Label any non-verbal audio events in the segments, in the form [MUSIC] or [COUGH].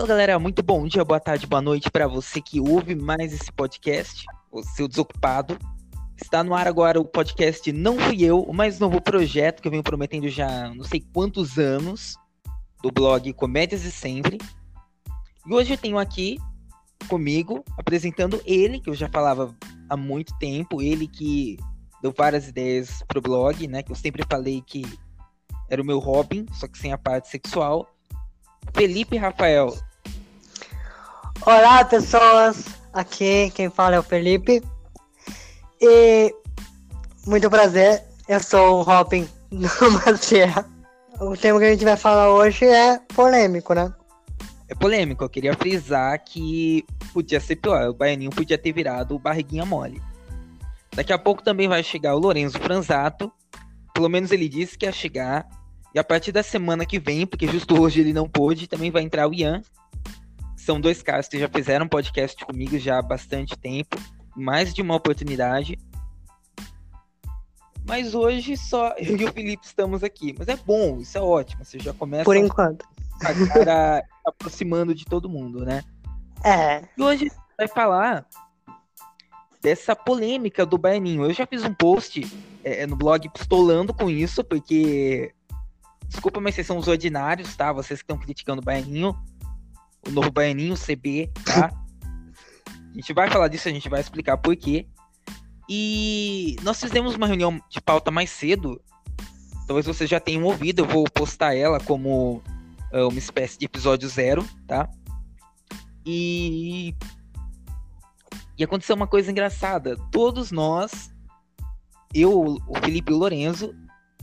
Fala galera, muito bom dia, boa tarde, boa noite para você que ouve mais esse podcast, o seu desocupado. Está no ar agora o podcast Não Fui Eu, o mais novo projeto que eu venho prometendo já não sei quantos anos, do blog Comédias e Sempre. E hoje eu tenho aqui comigo, apresentando ele, que eu já falava há muito tempo, ele que deu várias ideias pro blog, né? Que eu sempre falei que era o meu Robin, só que sem a parte sexual. Felipe Rafael. Olá, pessoas. Aqui quem fala é o Felipe. E muito prazer. Eu sou o Robin do [LAUGHS] Maciel. O tema que a gente vai falar hoje é polêmico, né? É polêmico. Eu queria frisar que podia ser pior. O Baianinho podia ter virado o barriguinha mole. Daqui a pouco também vai chegar o Lorenzo Franzato. Pelo menos ele disse que ia chegar. E a partir da semana que vem, porque justo hoje ele não pôde, também vai entrar o Ian. São dois caras que já fizeram podcast comigo já há bastante tempo. Mais de uma oportunidade. Mas hoje só [LAUGHS] eu e o Felipe estamos aqui. Mas é bom, isso é ótimo. Você já começa Por enquanto. a cara [LAUGHS] aproximando de todo mundo, né? É. E hoje vai falar dessa polêmica do Baianinho. Eu já fiz um post é, no blog pistolando com isso, porque. Desculpa, mas vocês são os ordinários, tá? Vocês que estão criticando o Baianinho. O novo Baianinho, CB, tá? A gente vai falar disso, a gente vai explicar por quê. E nós fizemos uma reunião de pauta mais cedo. Talvez vocês já tenham ouvido, eu vou postar ela como uh, uma espécie de episódio zero, tá? E e aconteceu uma coisa engraçada. Todos nós, eu, o Felipe e o Lorenzo,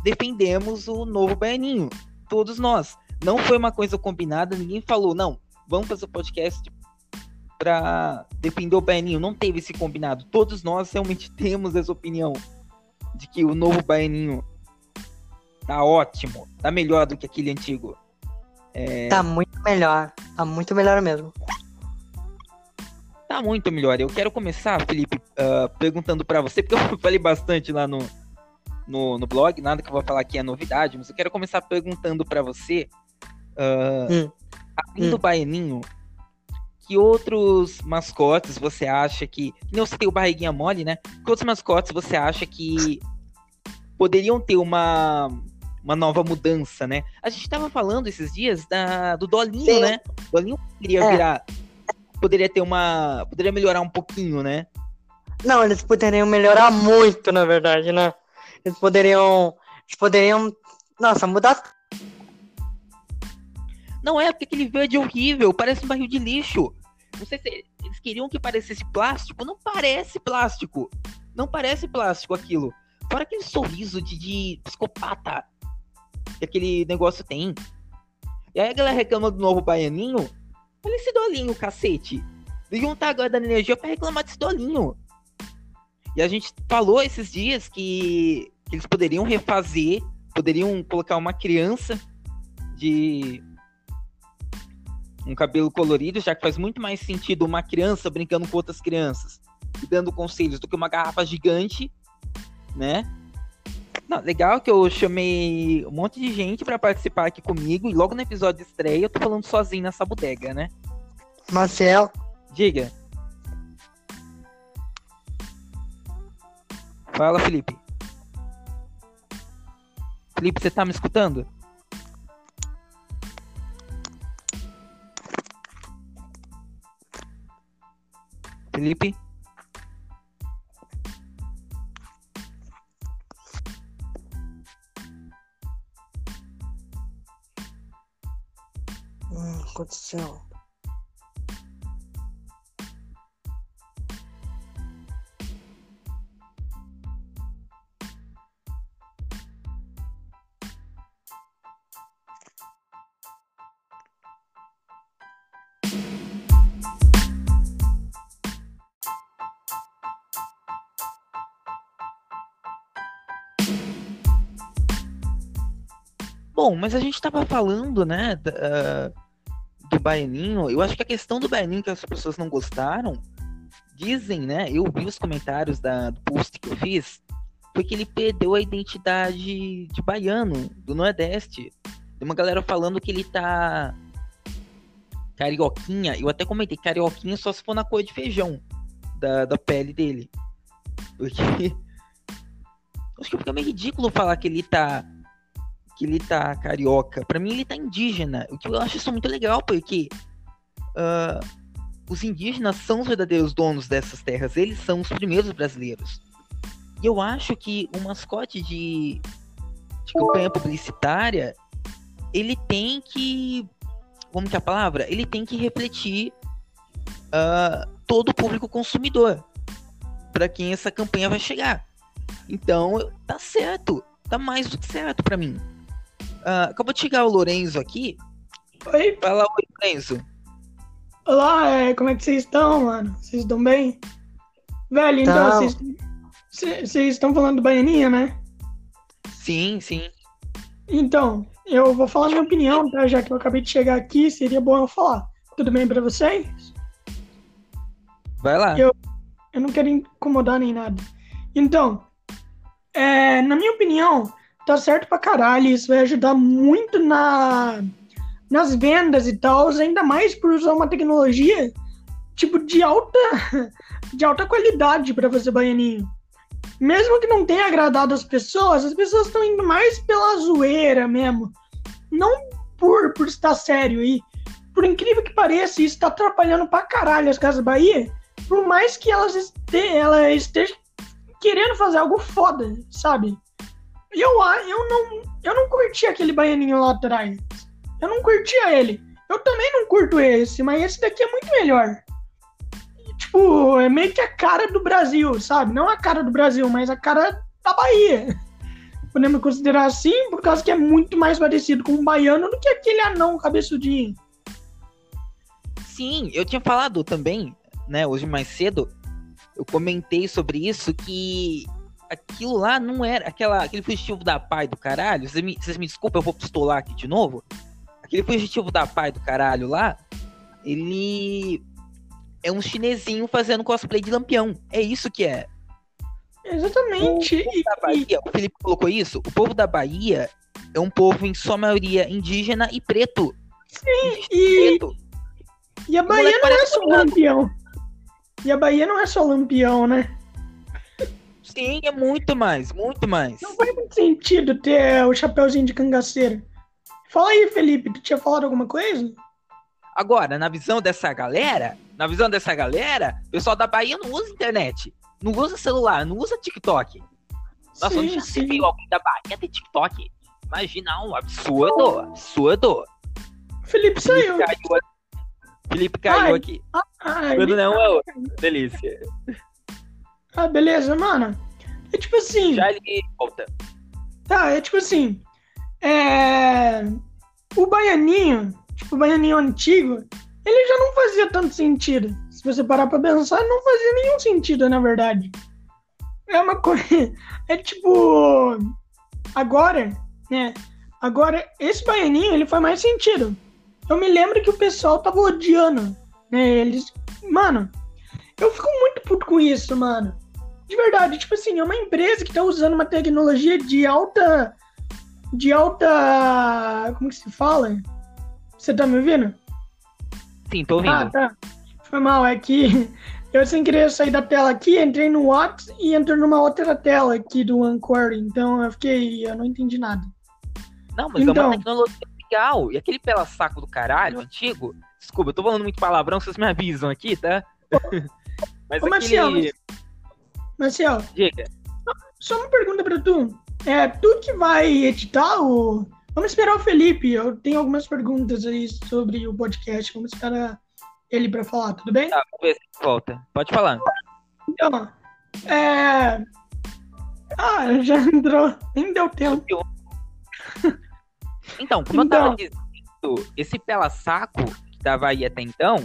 defendemos o novo Baianinho. Todos nós. Não foi uma coisa combinada, ninguém falou, não, vamos fazer o podcast para defender o Baianinho. Não teve esse combinado. Todos nós realmente [LAUGHS] temos essa opinião de que o novo Baianinho tá ótimo, tá melhor do que aquele antigo. É... Tá muito melhor, tá muito melhor mesmo. Tá muito melhor. Eu quero começar, Felipe, uh, perguntando para você, porque eu [LAUGHS] falei bastante lá no, no, no, blog, nada que eu vou falar aqui é novidade, mas eu quero começar perguntando para você, uh, hum. Além hum. do Baianinho, que outros mascotes você acha que. Não tem o Barriguinha Mole, né? Que outros mascotes você acha que poderiam ter uma, uma nova mudança, né? A gente tava falando esses dias da, do Dolinho, Sim. né? O Dolinho queria é. virar poderia ter uma. Poderia melhorar um pouquinho, né? Não, eles poderiam melhorar muito, na verdade, né? Eles poderiam. Eles poderiam. Nossa, mudar. Não é, porque aquele verde horrível, parece um barril de lixo. Não sei se eles queriam que parecesse plástico. Não parece plástico. Não parece plástico aquilo. Fora aquele sorriso de, de psicopata que aquele negócio tem. E aí a galera reclama do novo baianinho. Olha esse dolinho, cacete. Deviam estar agora dando energia pra reclamar desse dolinho. E a gente falou esses dias que eles poderiam refazer, poderiam colocar uma criança de um cabelo colorido, já que faz muito mais sentido uma criança brincando com outras crianças e dando conselhos do que uma garrafa gigante, né? Não, legal que eu chamei um monte de gente para participar aqui comigo e logo no episódio de estreia eu tô falando sozinho nessa bodega, né? Marcel. Diga. Fala, Felipe. Felipe, você tá me escutando? Felipe? aconteceu? Bom, mas a gente estava falando, né, da, do Baianinho, eu acho que a questão do Baianinho que as pessoas não gostaram, dizem, né? Eu vi os comentários da, do post que eu fiz, foi que ele perdeu a identidade de baiano, do Nordeste. Tem uma galera falando que ele tá carioquinha, eu até comentei, carioquinha só se for na cor de feijão da, da pele dele. Porque. [LAUGHS] Acho que fica meio ridículo falar que ele tá. Que ele tá carioca. Pra mim, ele tá indígena. O que eu acho isso muito legal, porque. Uh, os indígenas são os verdadeiros donos dessas terras. Eles são os primeiros brasileiros. E eu acho que o mascote de, de campanha publicitária ele tem que. Como que é a palavra? Ele tem que refletir uh, todo o público consumidor para quem essa campanha vai chegar. Então, tá certo. Tá mais do que certo para mim. Uh, acabou de chegar o Lorenzo aqui. Oi. Fala oi, Lorenzo. Olá, é, como é que vocês estão, mano? Vocês estão bem? Velho, então, vocês, vocês estão falando do Baianinha, né? Sim, sim. Então, eu vou falar minha opinião, tá? Já que eu acabei de chegar aqui, seria bom eu falar. Tudo bem para vocês? Vai lá. Eu, eu não quero incomodar nem nada. Então, é, na minha opinião, tá certo pra caralho. Isso vai ajudar muito na, nas vendas e tal, ainda mais por usar uma tecnologia tipo de alta, de alta qualidade para fazer baianinho. Mesmo que não tenha agradado as pessoas, as pessoas estão indo mais pela zoeira mesmo. Não por, por estar sério. E por incrível que pareça, isso está atrapalhando pra caralho as Casas Bahia por mais que elas este, ela esteja querendo fazer algo foda, sabe? Eu, eu, não, eu não curti aquele baianinho lá atrás. Eu não curtia ele. Eu também não curto esse, mas esse daqui é muito melhor. Tipo, é meio que a cara do Brasil, sabe? Não a cara do Brasil, mas a cara da Bahia. [LAUGHS] Podemos considerar assim, por causa que é muito mais parecido com um baiano do que aquele anão cabeçudinho. Sim, eu tinha falado também né, hoje mais cedo, eu comentei sobre isso que aquilo lá não era aquela, aquele fugitivo da pai do caralho. Vocês me, vocês me desculpem, eu vou pistolar aqui de novo. Aquele fugitivo da pai do caralho lá, ele é um chinesinho fazendo cosplay de lampião. É isso que é. Exatamente. O, da Bahia, o Felipe colocou isso. O povo da Bahia é um povo, em sua maioria, indígena e preto. Sim, e... Preto. E a Bahia não é só lampião. E a Bahia não é só lampião, né? Sim, é muito mais, muito mais. Não faz muito sentido ter o chapéuzinho de cangaceiro. Fala aí, Felipe, tu tinha falado alguma coisa? Agora, na visão dessa galera, na visão dessa galera, o pessoal da Bahia não usa internet, não usa celular, não usa TikTok. Nossa, sim, onde já se viu alguém da Bahia ter TikTok? Imagina, um absurdo, absurdo. Felipe saiu. Felipe caiu ai, aqui. Ai, Quando não é outro. Delícia. Ah, beleza, mano. É tipo assim. Já ele volta. Tá, é tipo assim. É. O baianinho, tipo, o baianinho antigo, ele já não fazia tanto sentido. Se você parar pra pensar, não fazia nenhum sentido, na verdade. É uma coisa. [LAUGHS] É tipo. Agora, né? Agora, esse baianinho, ele faz mais sentido. Eu me lembro que o pessoal tava odiando, né? Eles. Mano, eu fico muito puto com isso, mano. De verdade, tipo assim, é uma empresa que tá usando uma tecnologia de alta. De alta. Como que se fala? Você tá me ouvindo? Sim, tô ouvindo. Ah, tá. Foi mal, é que [LAUGHS] eu sem querer sair da tela aqui, entrei no WhatsApp e entrei numa outra tela aqui do Anchor, então eu fiquei. Eu não entendi nada. Não, mas então, é uma então. tecnologia legal. E aquele pela saco do caralho antigo. Desculpa, eu tô falando muito palavrão, vocês me avisam aqui, tá? [LAUGHS] mas Ô, aquele... Marcial, Diga. Só uma pergunta pra tu. É tu que vai editar o. Vamos esperar o Felipe. Eu tenho algumas perguntas aí sobre o podcast. Vamos esperar ele pra falar, tudo bem? Tá, vamos ver se volta. Pode falar. Então, é. Ah, já [LAUGHS] entrou. Nem deu tempo. Então, como então... eu tava dizendo, esse pela-saco que tava aí até então,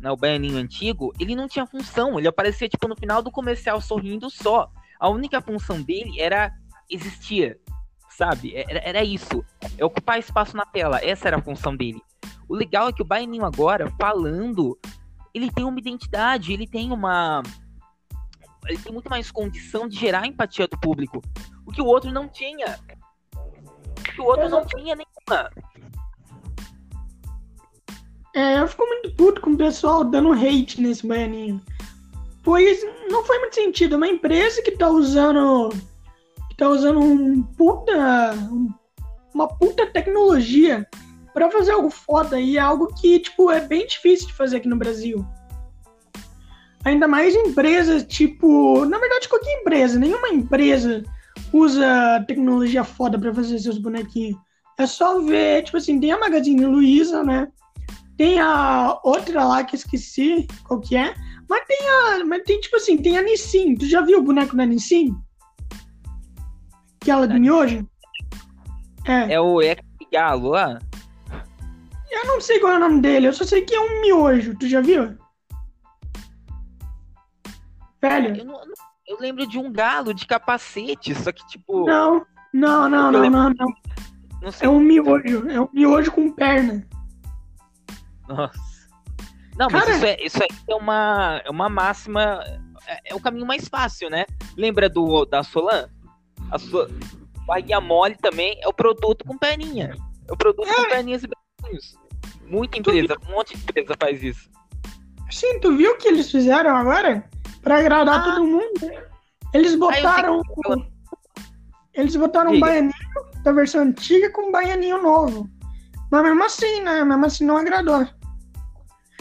né, o baianinho antigo, ele não tinha função. Ele aparecia, tipo, no final do comercial sorrindo só. A única função dele era existir, sabe? É, era, era isso. É ocupar espaço na tela. Essa era a função dele. O legal é que o baianinho agora, falando, ele tem uma identidade, ele tem uma... Ele tem muito mais condição de gerar empatia do público. O que o outro não tinha que o outro não tinha nenhuma. É, eu fico muito puto com o pessoal dando hate nesse baianinho. Pois não faz muito sentido. Uma empresa que tá usando. que tá usando um puta. um- uma puta tecnologia pra fazer algo foda e é algo que, tipo, é bem difícil de fazer aqui no Brasil. Ainda mais empresas, tipo. Na verdade, qualquer empresa, nenhuma empresa usa tecnologia foda pra fazer seus bonequinhos. É só ver, tipo assim, tem a Magazine Luiza, né? Tem a outra lá que eu esqueci qual que é. Mas tem a. Mas tem, tipo assim, tem a Nissin. Tu já viu o boneco da Nissin? Aquela do miojo? É. É o é galo lá? Eu não sei qual é o nome dele, eu só sei que é um miojo. Tu já viu? Velho? Eu, não- eu lembro de um galo de capacete, só que tipo. Não, não, não, não, não, não. Não. É um miojo. É um miojo com perna. Nossa. Não, mas Cara- isso, é, isso aí é uma, é uma máxima. É, é o caminho mais fácil, né? Lembra do da Solan? A so, Bahia Mole também é o produto com perninha. É o produto com perninhas e bracinhos. Muita empresa, um monte de empresa faz isso. Sim, tu viu o que eles fizeram agora? Pra agradar Ah. todo mundo? Eles botaram. que- Eles botaram um Diga. baianinho da versão antiga com um baianinho novo. Mas mesmo assim, né? Mesmo assim não agradou.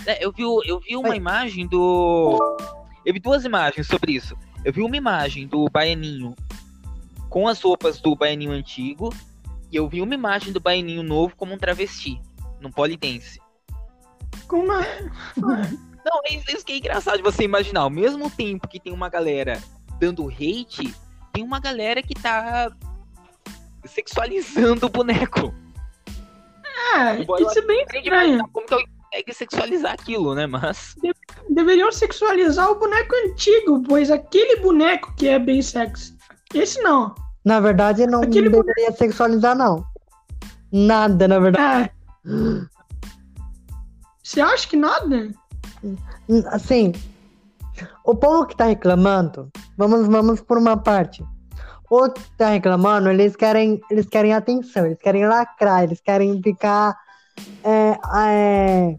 É, eu vi, eu vi uma imagem do. Eu vi duas imagens sobre isso. Eu vi uma imagem do Baianinho com as roupas do Baianinho antigo. E eu vi uma imagem do Baianinho novo como um travesti. Num polidense. Com uma. Não, é isso, que é engraçado de você imaginar. Ao mesmo tempo que tem uma galera dando hate, tem uma galera que tá sexualizando o boneco. É, isso é bem estranho. Como que alguém consegue sexualizar aquilo, né? Mas. Deveriam sexualizar o boneco antigo, pois aquele boneco que é bem sexy. Esse não. Na verdade, não Aquele deveria sexualizar, não. Nada, na verdade. É. Você acha que nada? Assim, o povo que tá reclamando, vamos, vamos por uma parte. O povo que tá reclamando, eles querem, eles querem atenção, eles querem lacrar, eles querem ficar. É, é,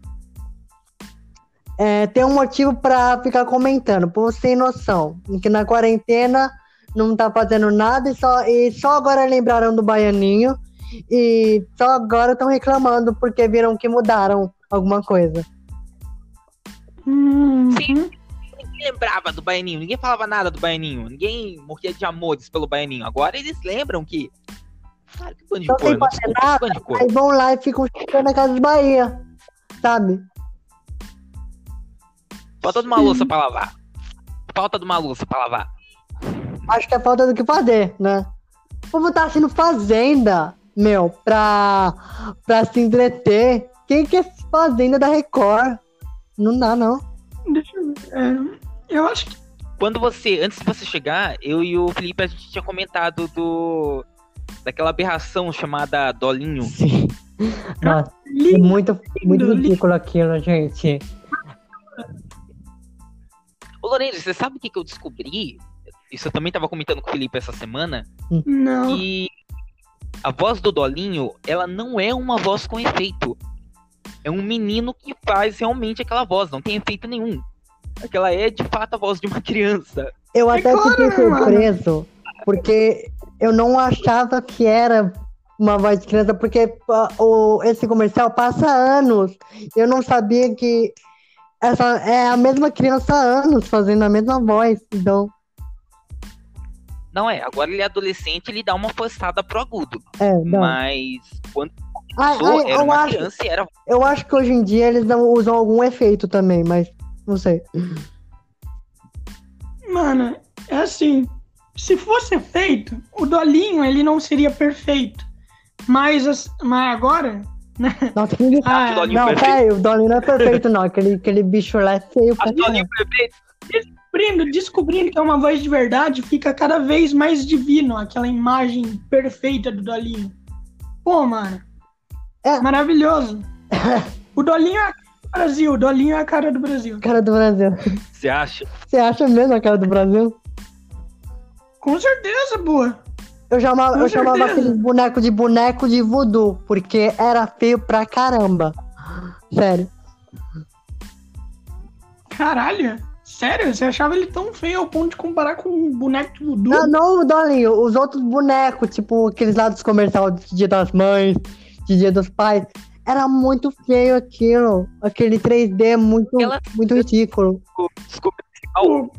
é, ter um motivo pra ficar comentando, povo sem noção. Que na quarentena não tá fazendo nada e só, e só agora lembraram do baianinho e só agora estão reclamando porque viram que mudaram alguma coisa. Hum, Sim. Ninguém lembrava do Baianinho, ninguém falava nada do Baianinho, ninguém morria de amores pelo Baianinho. Agora eles lembram que. Cara, que bando de tem corno. Aí vão lá e ficam chegando na casa de Bahia. Sabe? Falta de uma louça pra lavar. Falta de uma louça pra lavar. Acho que é falta do que fazer, né? O povo tá sendo fazenda, meu, pra, pra se entreter. Quem que é fazenda da Record? Não dá, não. deixa eu ver. É, eu acho que. Quando você, antes de você chegar, eu e o Felipe a gente tinha comentado do. Daquela aberração chamada Dolinho. Sim. Nossa, é muito, muito ridículo aquilo, gente. Ô Lourenço, você sabe o que, que eu descobri? Isso eu também tava comentando com o Felipe essa semana. Não. que a voz do Dolinho, ela não é uma voz com efeito. É um menino que faz realmente aquela voz, não tem efeito nenhum. Aquela é de fato a voz de uma criança. Eu até claro, fiquei né, mano? surpreso, porque eu não achava que era uma voz de criança, porque ah, o, esse comercial passa anos. Eu não sabia que essa é a mesma criança há anos fazendo a mesma voz. Então, Não é, agora ele é adolescente, ele dá uma forçada pro agudo. é, não. Mas quando Ai, começou, ai, era eu, uma acho, criança e era. eu acho que hoje em dia eles não usam algum efeito também, mas não sei. Mano, é assim. Se fosse feito, o Dolinho ele não seria perfeito. Mas, as- mas agora, Nossa, que Ah, o Dolinho não, peraí, o Dolly não é perfeito, não. Aquele, aquele bicho lá é feio pra A Dolinho caramba. perfeito. descobrindo, descobrindo que é uma voz de verdade, fica cada vez mais divino aquela imagem perfeita do Dolinho. Pô, mano. É. Maravilhoso. [LAUGHS] O Dolinho é a cara do Brasil. O Dolinho é a cara do Brasil. Cara do Brasil. Você acha? Você acha mesmo a cara do Brasil? Com certeza, boa. Eu chamava, Com eu chamava aquele boneco de boneco de voodoo, porque era feio pra caramba. Sério. Caralho. Sério? Você achava ele tão feio ao ponto de comparar com um boneco de voodoo? Não, não, Dolinho, os outros bonecos, tipo aqueles lá dos comerciais de Dia das Mães, de Dia dos Pais. Era muito feio aquilo. Aquele 3D muito, Aquela- muito ridículo. Comercial. O-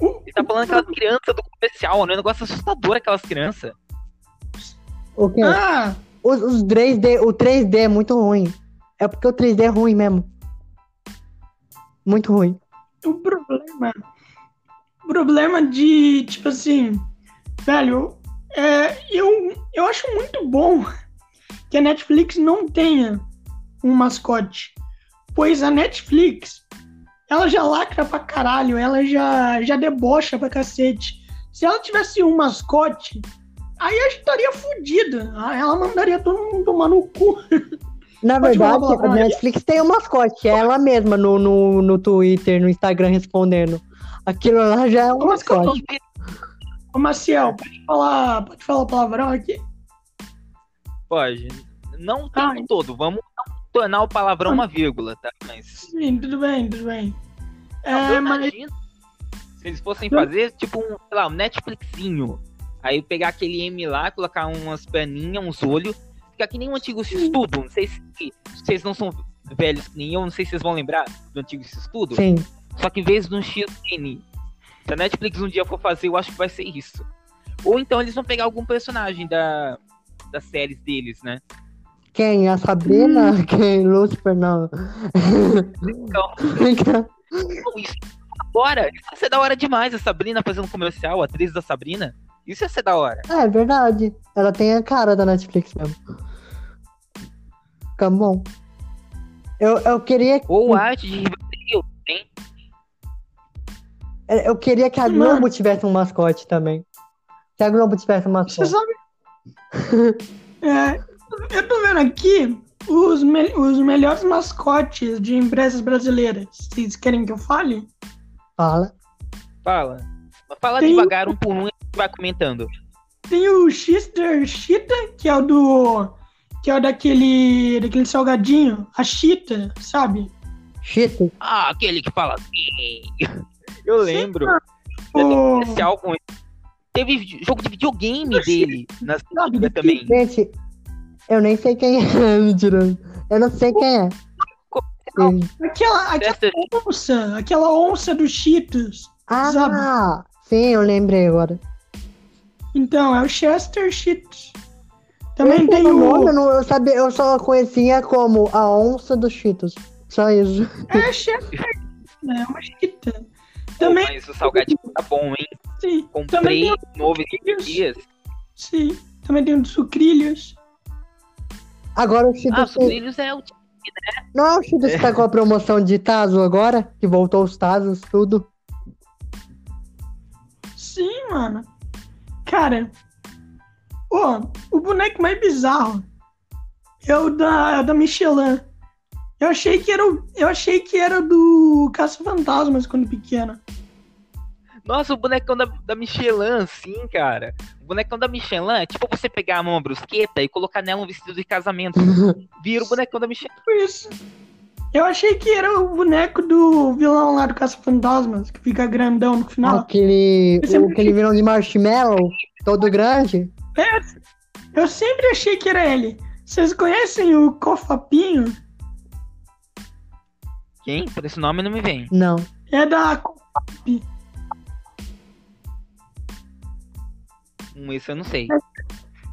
Ele tá falando aquela criança do comercial, né? Um negócio assustador aquelas crianças. O quê? Ah, Os, os 3D, o 3D é muito ruim. É porque o 3D é ruim mesmo. Muito ruim. o problema. O problema de, tipo assim, velho, é, eu, eu acho muito bom que a Netflix não tenha um mascote. Pois a Netflix, ela já lacra pra caralho, ela já, já debocha pra cacete. Se ela tivesse um mascote, aí a gente estaria fodida. Ela mandaria todo mundo tomar no cu. [LAUGHS] Na Pode verdade, a. Netflix tem um mascote. É ela mesma no, no, no Twitter, no Instagram respondendo. Aquilo lá já é um Ô, Mascote. Ô, Maciel, pode falar, pode falar palavrão aqui? Pode. Não o Ah, tempo todo. Vamos tornar o palavrão uma vírgula, tá? Mas. Sim, tudo bem, tudo bem. Eu É, mas imagino se eles fossem fazer, tipo, um, sei lá, um Netflixinho. Aí pegar aquele M lá, colocar umas perninhas, uns olhos. Ficar que nem um antigo X-Tudo. Não sei se vocês não são velhos que nem eu, não sei se vocês vão lembrar do antigo X-Tudo. Sim. Só que em vez de um XN, se a Netflix um dia for fazer, eu acho que vai ser isso. Ou então eles vão pegar algum personagem da, das séries deles, né? Quem? A Sabrina? Hum. Quem? Lucifer? Não. Então, [LAUGHS] não, isso agora, isso ia ser da hora demais, a Sabrina fazendo comercial, a atriz da Sabrina. Isso ia ser da hora. é verdade. Ela tem a cara da Netflix mesmo. Fica bom. Eu, eu queria Ou a arte de Riverdale, hein? eu queria que a Mano. Globo tivesse um mascote também. Se a Globo tivesse um você mascote. sabe. [LAUGHS] É, eu tô vendo aqui os, me- os melhores mascotes de empresas brasileiras. Vocês querem que eu fale? Fala. Fala. Fala Tem- devagar, um por um, e a gente vai comentando. Tem o Chister Cheetah, que é o do. que é o daquele. daquele salgadinho. A Cheetah, sabe? Cheetos. Ah, aquele que fala assim. Eu lembro. O- Especial com ele. Teve jogo de videogame dele na também. Gente, eu nem sei quem [LAUGHS] é. Mentira. Eu não sei quem é. Aquela, aquela onça, aquela onça dos Cheetos. Sabe? Ah, sim, eu lembrei agora. Então, é o Chester Cheetos. Também Esse tem é nome, o. eu, não- eu sabia, eu só conhecia como a onça dos Cheetos. Só isso. É Chester, né? É uma. Pô, Também, mas o salgadinho tá bom, hein? sim. Comprei Também tem novo esses dias. Sim. Também tem o de sucrilhos. Agora o Ah, Cheetos. tem- sucrilhos é o Não é o Cheetos que tá com a promoção de Tazo agora? Que voltou os Tazos, tudo. Sim, mano. Cara, ó, o boneco mais bizarro é o da, é o da Michelin. Eu achei que era o, eu achei que era do Caça-Fantasmas quando pequeno. Nossa, o bonecão da, da Michelin, sim, cara. O bonecão da Michelin é tipo você pegar uma brusqueta e colocar nela um vestido de casamento. [LAUGHS] Vira o bonecão da Michelin. Isso. Eu achei que era o boneco do vilão lá do Caça-Fantasmas, que fica grandão no final. Aquele. É o, aquele vilão de marshmallow, todo grande. É, eu sempre achei que era ele. Vocês conhecem o Cofapinho? Quem? Por esse nome não me vem. Não. É da Hum, Esse eu não sei.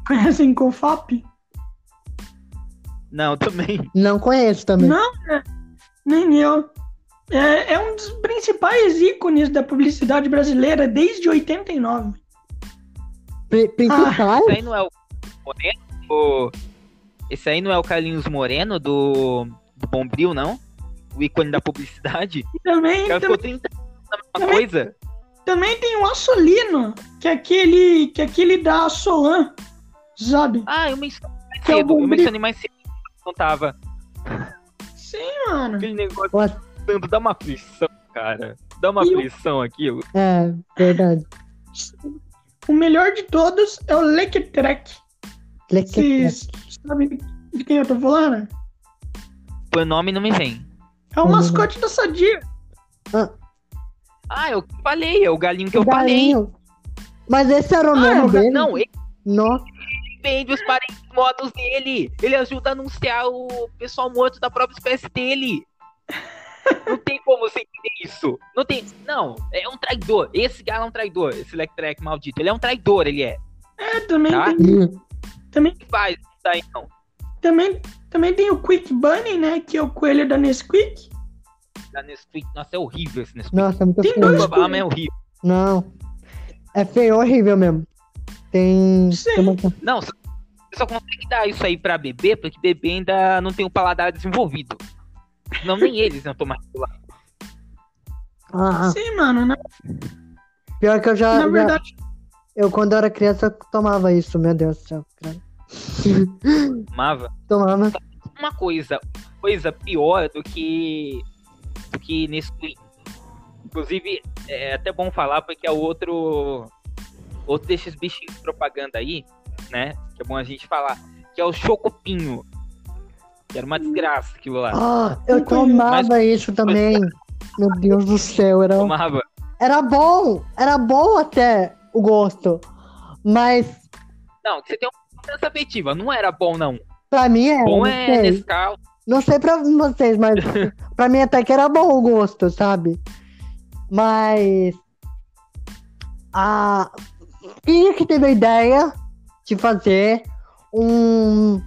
Conhecem Cofap? Não, também. Não conheço também. Não, é, nem eu. É, é um dos principais ícones da publicidade brasileira desde 89. Pri- Principais? Esse aí não é o Moreno? O- Esse aí não é o Carlinhos Moreno do, do Bombril, não? O ícone da publicidade? Também, O cara também, ficou 30 anos na mesma também- coisa. Também tem o Assolino, que é aquele, que é aquele da Solan, sabe? Ah, eu mencionei mais Que é o. Eu mencionei mais cedo. Não tava. Sim, mano. Aquele negócio What? tanto dá uma aflição, cara. Dá uma E o- aflição aquilo. É, verdade. O melhor de todos é o Lectrek. Leque- Vocês sabem de quem eu tô falando? Por nome não me vem. É o Uhum. mascote da Sadia. Ah, eu falei, é o galinho que eu falei. Mas esse era o Ah, nome dele? Não, ele Nossa. vende os parentes mortos dele. Ele ajuda a anunciar o pessoal morto da própria espécie dele. Não tem como você entender isso. Não tem. Não, é um traidor. Esse galo é um traidor. Esse Lectrek maldito. Ele é um traidor, ele é. É, também Tá. tem. Também, que faz não. também, também tem o Quick Bunny, né? Que é o coelho da Nesquik. Da Nesquik. Nossa, é horrível esse Nesquik. Nossa, é muito Tem feio. dois- é horrível. Não. É feio, horrível mesmo. Tem. Sim. tem uma- Não, só- você só consegue dar isso aí pra bebê, porque bebê ainda não tem o paladar desenvolvido. Não, nem eles iam tomar aquilo lá. Ah, ah. Sim, mano. Na, pior que eu já, na já- verdade, Eu, quando era criança, eu tomava isso, meu Deus do céu. Amava. [LAUGHS] Tomava. Uma coisa, coisa pior do que que Nesquik. Inclusive, é até bom falar porque é outro outro desses bichinhos de propaganda aí, né? Que é bom a gente falar, que é o Chocopinho. Que era uma desgraça aquilo lá. Ah, eu tomava isso também. [LAUGHS] Meu Deus do céu, era, Tomava. era bom. Era bom até o gosto. Mas Não, você tem uma sensação afetiva. Não era bom, não. pra mim era. Bom é. Nescau. Não sei pra vocês, mas [LAUGHS] pra mim até que era bom o gosto, sabe? Mas. A. Quem é que teve a ideia de fazer um.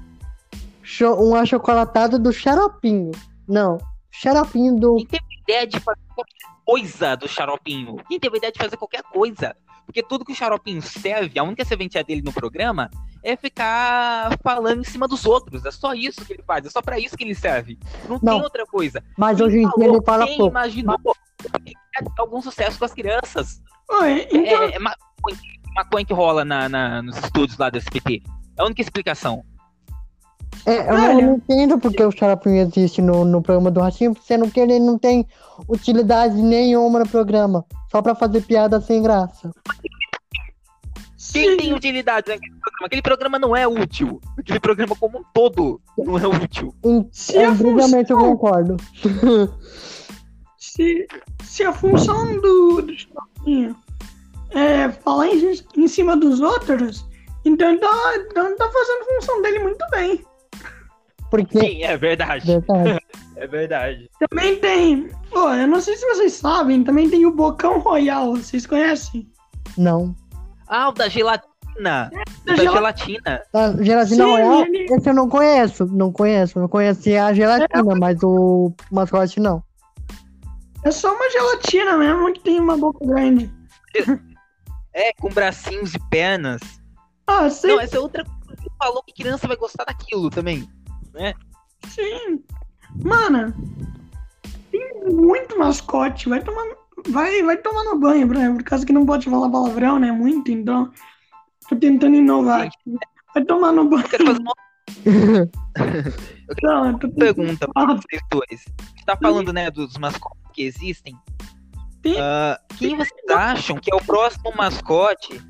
cho- Um achocolatado do xaropinho? Não. Xaropinho do. Quem teve ideia de fazer qualquer coisa do xaropinho? Quem teve ideia de fazer qualquer coisa? Porque tudo que o xaropinho serve, a única serventia dele no programa é ficar falando em cima dos outros. É só isso que ele faz, é só pra isso que ele serve. Não, Não. tem outra coisa. Mas Quem hoje em dia ele fala quem pouco. imaginou algum sucesso com as crianças? Oi, então, É, é maconha, maconha que rola na, na- nos estúdios lá do SPT. É a única explicação. É, eu Olha. não entendo porque o xaropinho existe no, no programa do Ratinho, sendo que ele não tem utilidade nenhuma no programa. Só pra fazer piada sem graça. Quem sim, tem utilidade naquele programa? Aquele programa não é útil. Aquele programa como um todo não é útil. Em- Se a Incrivelmente eu função- concordo. se, se a função do, do Chapinho é falar em, em cima dos outros, então ele tá, então ele tá fazendo a função dele muito bem. Porque. Sim, é verdade. Verdade. [LAUGHS] É verdade. Também tem, pô, eu não sei se vocês sabem, também tem o Bocão Royal, vocês conhecem? Não. Ah, o da gelatina. Da O da gela- gelatina. A gelatina Sim, Royal, ele- esse eu não conheço. Não conheço. Eu conhecia a gelatina, mas o mascote não. É só uma gelatina mesmo que tem uma boca grande. [LAUGHS] É, com bracinhos e pernas. Ah, sei, Não, essa é outra coisa que falou que criança vai gostar daquilo também. sim. Mano, tem muito mascote, vai tomar, vai, vai tomar no banho, exemplo, por causa que não pode falar palavrão, né, muito, então tô tentando inovar aqui. Vai tomar no banho. Eu quero fazer uma [LAUGHS] Não, eu tô tentando... pergunta pra vocês dois. Você tá falando, né, dos mascotes que existem. Ah, quem vocês acham que é o próximo mascote?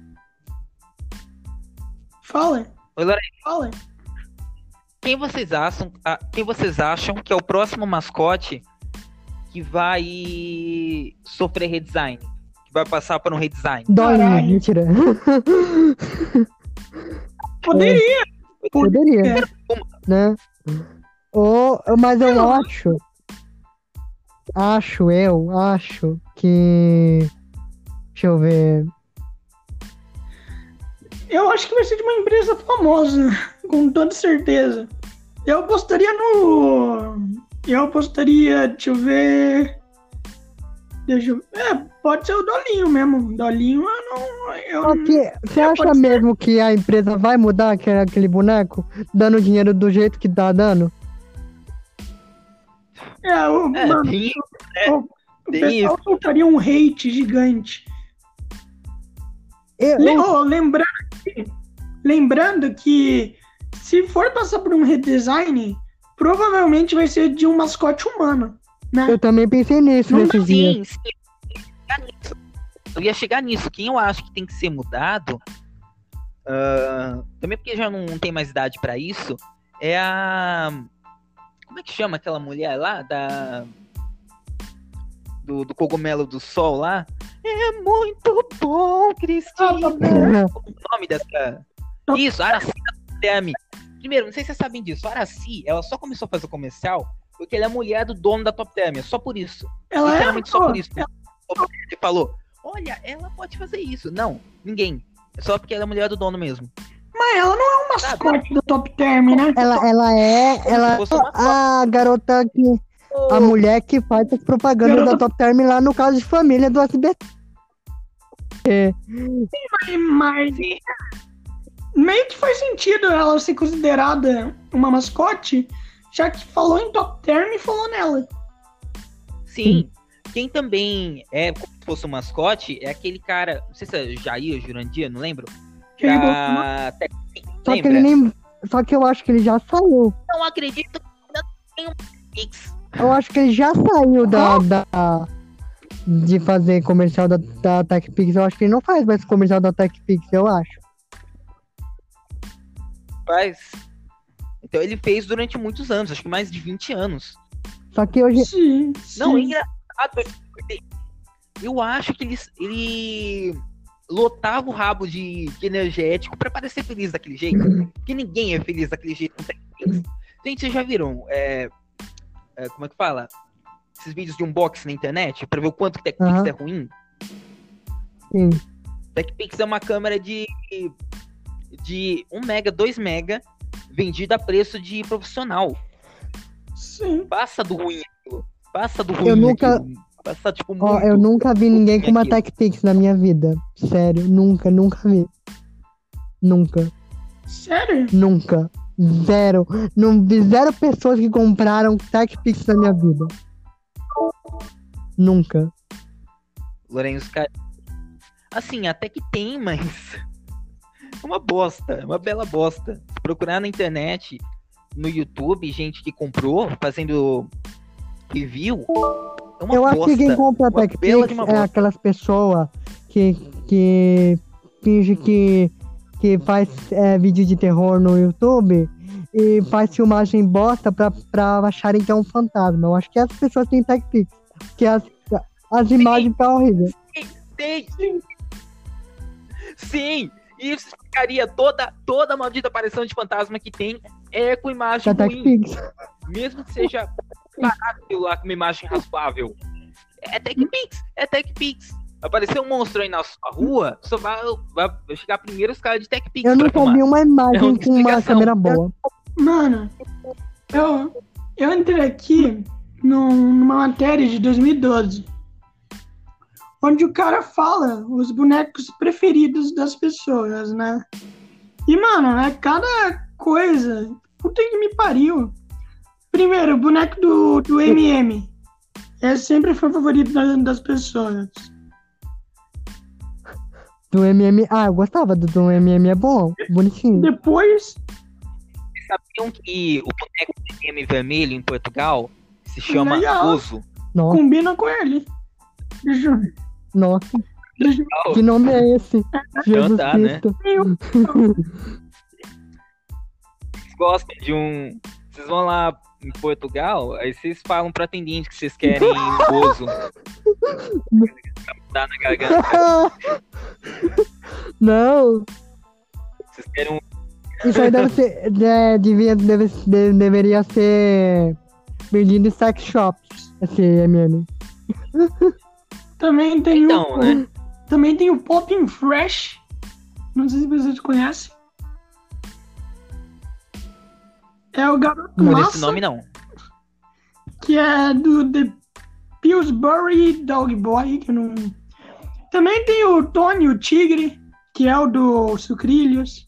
Fala, Oi, Lorena. fala. Quem vocês acham, ah, quem vocês acham que é o próximo mascote que vai sofrer redesign? Que vai passar por um redesign? Dói, Caralho. mentira. [LAUGHS] Poderia. Poderia. Né? Ou, mas eu Eu acho. Acho, eu acho que. Deixa eu ver. Eu acho que vai ser de uma empresa famosa, com toda certeza. Eu apostaria no. Eu apostaria, deixa eu ver. Deixa eu. É, pode ser o Dolinho mesmo. Dolinho eu não. Eu que, você É, acha pode ser. mesmo que a empresa vai mudar aquele, aquele boneco, dando dinheiro do jeito que tá dando? É, o, É, mano, tem- o tem pessoal soltaria um hate gigante. Eu, Le- oh, lembrando, que, lembrando que se for passar por um redesign, provavelmente vai ser de um mascote humano. Né? eu também pensei nisso Não nesses dias. Sim, sim. Eu ia chegar nisso. Quem eu acho que tem que ser mudado, ah, também porque já não tem mais idade pra isso, é a. Como é que chama aquela mulher lá? Da. do, do cogumelo do sol lá. É muito bom, Cristina. o nome dessa. Isso, Araci da Temi. Primeiro, não sei se vocês sabem disso. A Araci, ela só começou a fazer comercial porque ela é mulher do dono da Top Term. Só por isso. Ela é, Literalmente só por isso. Ele falou: Olha, ela pode fazer isso. Não, ninguém. É só porque ela é mulher do dono mesmo. Mas ela não é um mascote do Top Term, né? Ela, ela é. Ela uma a garota que. A mulher que faz as propagandas Garota- da Top Term lá no caso de família do SBT. Mas Sim. Meio que faz sentido ela ser considerada uma mascote, já que falou em Top Term e falou nela. Sim. Quem também é como se fosse um mascote é aquele cara. Não sei se é Jair ou Jurandir, não lembro. Que Da Tec- Só que Lembra? ele nem. Só que eu acho que ele já saiu. Não acredito que ainda tem um Pix. Eu acho que ele já saiu da. da de fazer comercial da, da TechPix. Eu acho que ele não faz mais comercial da TechPix, eu acho. Faz. Então ele fez durante muitos anos, acho que mais de 20 anos. Só que hoje. Sim, Não, é sim. engraçado. Eu acho que ele, ele lotava o rabo de, de energético pra parecer feliz daquele jeito. Porque ninguém é feliz daquele jeito com TechPix. Gente, vocês já viram? é, é, como é que fala? Esses vídeos de unboxing na internet pra ver o quanto que TechPix Aham. é ruim. Sim. TechPix é uma câmera de de 1 mega, 2 mega, vendida a preço de profissional. Sim. Passa do ruim aquilo. Passa do ruim Eu nunca- aquilo. Passa, tipo, muito. Ó, eu nunca vi ninguém com uma. TechPix na minha vida. Sério, nunca, nunca vi. Nunca, Sério? nunca. Zero. Não vi zero pessoas que compraram TechPix na minha vida. Nunca. Lourenço, cara. Assim, até que tem, mas. É uma bosta. É uma bela bosta. Procurar na internet, no YouTube, gente que comprou, fazendo review. É uma eu acho bosta. que quem compra TechPix é bosta. aquelas pessoas que, que finge que, que faz é, vídeo de terror no YouTube e faz filmagem bosta pra, pra acharem que é um fantasma. Eu acho que essas pessoas têm TechPix. Que as, as imagens ficam horríveis. Sim. Sim. Isso explicaria toda, toda a maldita aparição de fantasma que tem é com imagem Da ruim. TechPix. Mesmo que seja barato lá com uma imagem raspável. É TechPix, é TechPix. Apareceu um monstro aí na sua rua, só vai, vai chegar primeiro os caras de TechPix Eu pra nunca vi uma É imagem outra com uma câmera boa. Mano, eu, eu entrei aqui num- numa matéria de 2012, onde o cara fala os bonecos preferidos das pessoas, né? E, mano, é cada coisa. Puta que me pariu. Primeiro, o boneco do, do MM. É sempre o favorito da- das pessoas. Do MM. Ah, eu gostava do, do MM, é bom. Bonitinho. Depois, Sabiam que o boneco do M vermelho em Portugal se chama Legal. Nossa, combina com ele. Deixa eu ver. Nossa. Que nome é esse? Jesus tá, né? Cristo. Vocês gostam de um. Vocês vão lá em Portugal, aí vocês falam pro atendente que vocês querem Ozo. Dá na garganta. [LAUGHS] Não, Vocês querem um isso aí deve ser. é, devia, deve, de- deveria ser vendido em sex shops. Esse MM. Também tem Então, o, né? Também tem o [LAUGHS] Popping Fresh. Não sei se vocês conhecem. É o garoto Por massa, esse nome não. que é do The Pillsbury Dog Boy, que não... Também tem o Tony, o Tigre, que é o do Sucrilhos.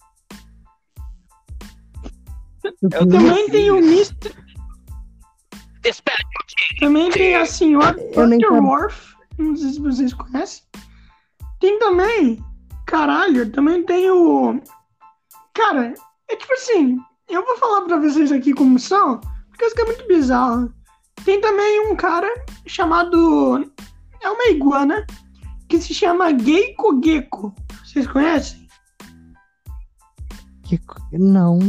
É o Também tem o Mr. Também tem a senhora Butterworth. Não sei se vocês conhecem. Tem também. Caralho, também tem o. Cara, é tipo assim. Eu vou falar pra vocês aqui como são, porque isso aqui é muito bizarro. Tem também um cara chamado. É uma iguana que se chama Geiko Gecko. Vocês conhecem? Que co- Não.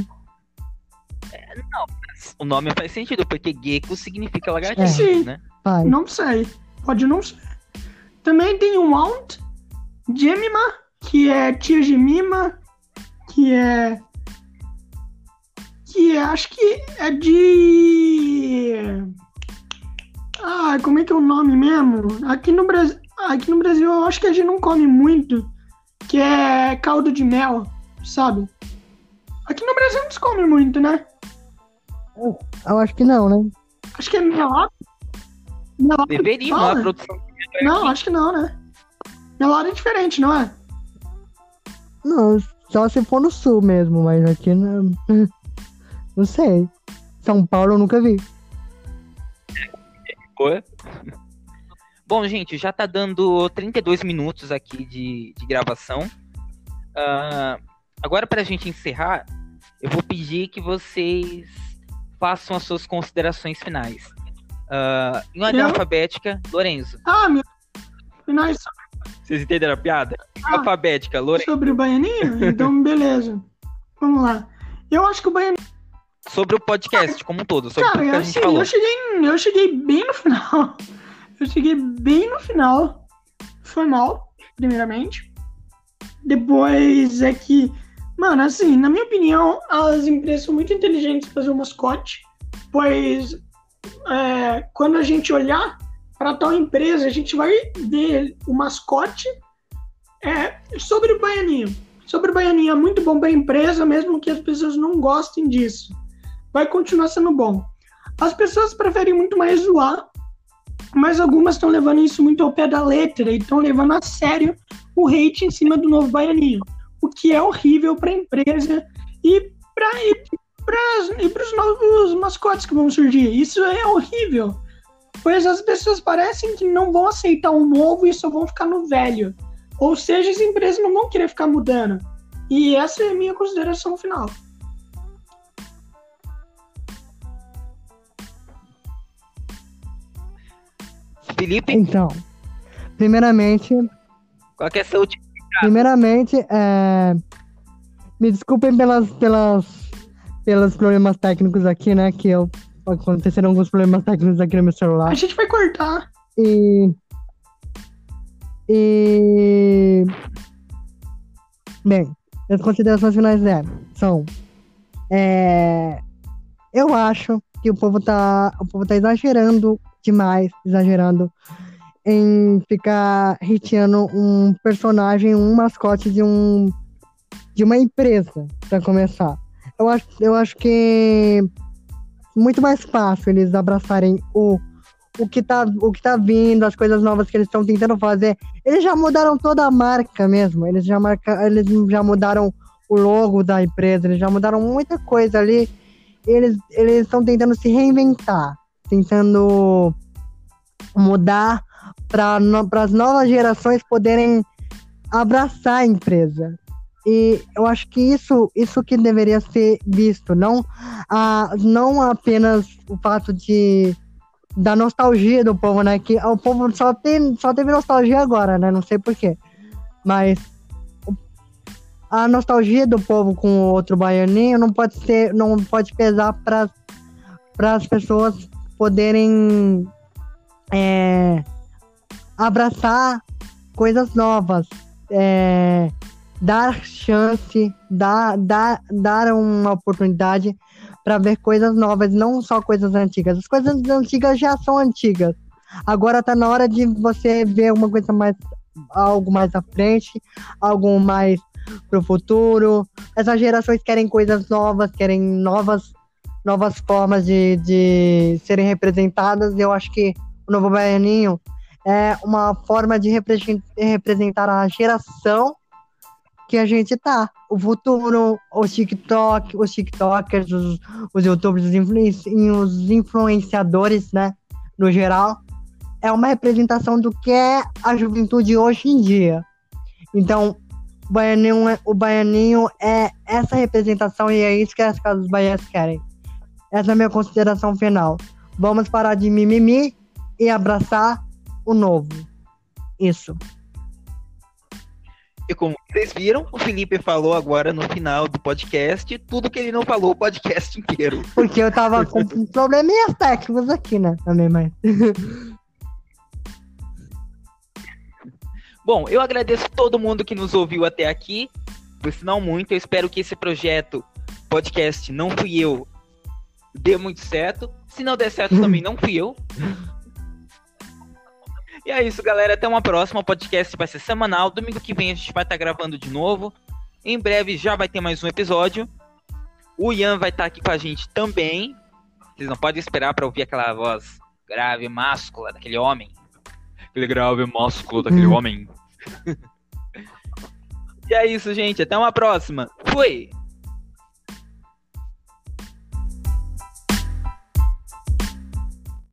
O nome faz sentido, porque gecko significa lagartixa, Sim. né? Pai. Não sei. pode não ser. Também tem o Mount, Jemima, que é tia Jemima, que é. Que é, acho que é de. Ah, como é que é o nome mesmo? Aqui no Brasil, aqui no Brasil eu acho que a gente não come muito, que é caldo de mel, sabe? Aqui no Brasil não se come muito, né? Eu acho que não, né? Acho que é melado. Deveria, não, a produção. Não, acho que não, né? Melado é diferente, não é? Não, só se for no sul mesmo, mas aqui não. [LAUGHS] Não sei. São Paulo eu nunca vi. Oi? [LAUGHS] Bom, gente, já tá dando 32 minutos aqui de, de gravação. Ah, agora, pra gente encerrar, eu vou pedir que vocês façam as suas considerações finais. Ah, em ordem Eu? alfabética, Lorenzo. Ah, meu. Finais Vocês entenderam a piada? Ah. Alfabética, Lorenzo. sobre o Baianinho? Então, [LAUGHS] beleza. Vamos lá. Eu acho que o Baianinho. Sobre o podcast como um todo, sobre tudo que Cara, a gente assim, falou. eu cheguei, eu cheguei bem no final. Eu cheguei bem no final. Foi mal, primeiramente. Depois é que. Mano, assim, na minha opinião, as empresas são muito inteligentes para fazer o mascote. Pois é, quando a gente olhar para tal empresa, a gente vai ver o mascote é, sobre o Baianinho. Sobre o Baianinho é muito bom para a empresa, mesmo que as pessoas não gostem disso. Vai continuar sendo bom. As pessoas preferem muito mais zoar, mas algumas estão levando isso muito ao pé da letra e estão levando a sério o hate em cima do novo Baianinho, o que é horrível para a empresa e para os novos mascotes que vão surgir. Isso é horrível, pois as pessoas parecem que não vão aceitar o novo e só vão ficar no velho. Ou seja, as empresas não vão querer ficar mudando. E essa é a minha consideração final. Felipe, Então, primeiramente, qual que é a sua última? primeiramente, é... me desculpem pelas, pelas, pelos problemas técnicos aqui, né? Que eu aconteceram alguns problemas técnicos aqui no meu celular. A gente vai cortar. E. E. Bem, as considerações finais é, são. É, eu acho que o povo tá. O povo tá exagerando demais, exagerando em ficar hateando um personagem, um mascote de um. de uma empresa, pra começar. Eu acho, eu acho que muito mais fácil eles abraçarem o o que tá, o que tá vindo, as coisas novas que eles estão tentando fazer. Eles já mudaram toda a marca mesmo. Eles já marca, eles já mudaram o logo da empresa, eles já mudaram muita coisa ali. Eles estão tentando se reinventar, tentando mudar para no, as novas gerações poderem abraçar a empresa. E eu acho que isso, isso que deveria ser visto, não, a, não apenas o fato de da nostalgia do povo, né? Que o povo só, tem, só teve nostalgia agora, né? Não sei porquê. Mas a nostalgia do povo com o outro baianinho não pode ser, não pode pesar para as pessoas poderem é, abraçar coisas novas, é, dar chance, dar, dar, dar uma oportunidade para ver coisas novas, não só coisas antigas. As coisas antigas já são antigas. Agora tá na hora de você ver uma coisa mais algo mais à frente, algo mais pro futuro. Essas gerações querem coisas novas, querem novas novas formas de, de serem representadas. Eu acho que o Novo Baianinho é uma forma de represen- representar a geração que a gente tá. O futuro, os TikTok, os TikTokers, os, os youtubers, os, os influenciadores, né, no geral, é uma representação do que é a juventude hoje em dia. Então, o baianinho, é- o baianinho é essa representação e é isso que as casas baianas querem. Essa é a minha consideração final. Vamos parar de mimimi e abraçar o novo. Isso. E como vocês viram, o Felipe falou agora no final do podcast tudo que ele não falou o podcast inteiro. Porque eu tava com probleminhas técnicos aqui, né? Também, mas. [LAUGHS] Bom, eu agradeço todo mundo que nos ouviu até aqui. Por sinal, muito. Eu espero que esse projeto, podcast, não fui eu, dê muito certo. Se não der certo, também não fui eu. [LAUGHS] E é isso, galera. Até uma próxima. O podcast vai ser semanal. Domingo que vem a gente vai estar gravando de novo. Em breve já vai ter mais um episódio. O Ian vai estar aqui com a gente também. Vocês não podem esperar para ouvir aquela voz grave, máscula daquele homem. Aquele grave, másculo daquele homem. [LAUGHS] e é isso, gente. Até uma próxima. Fui!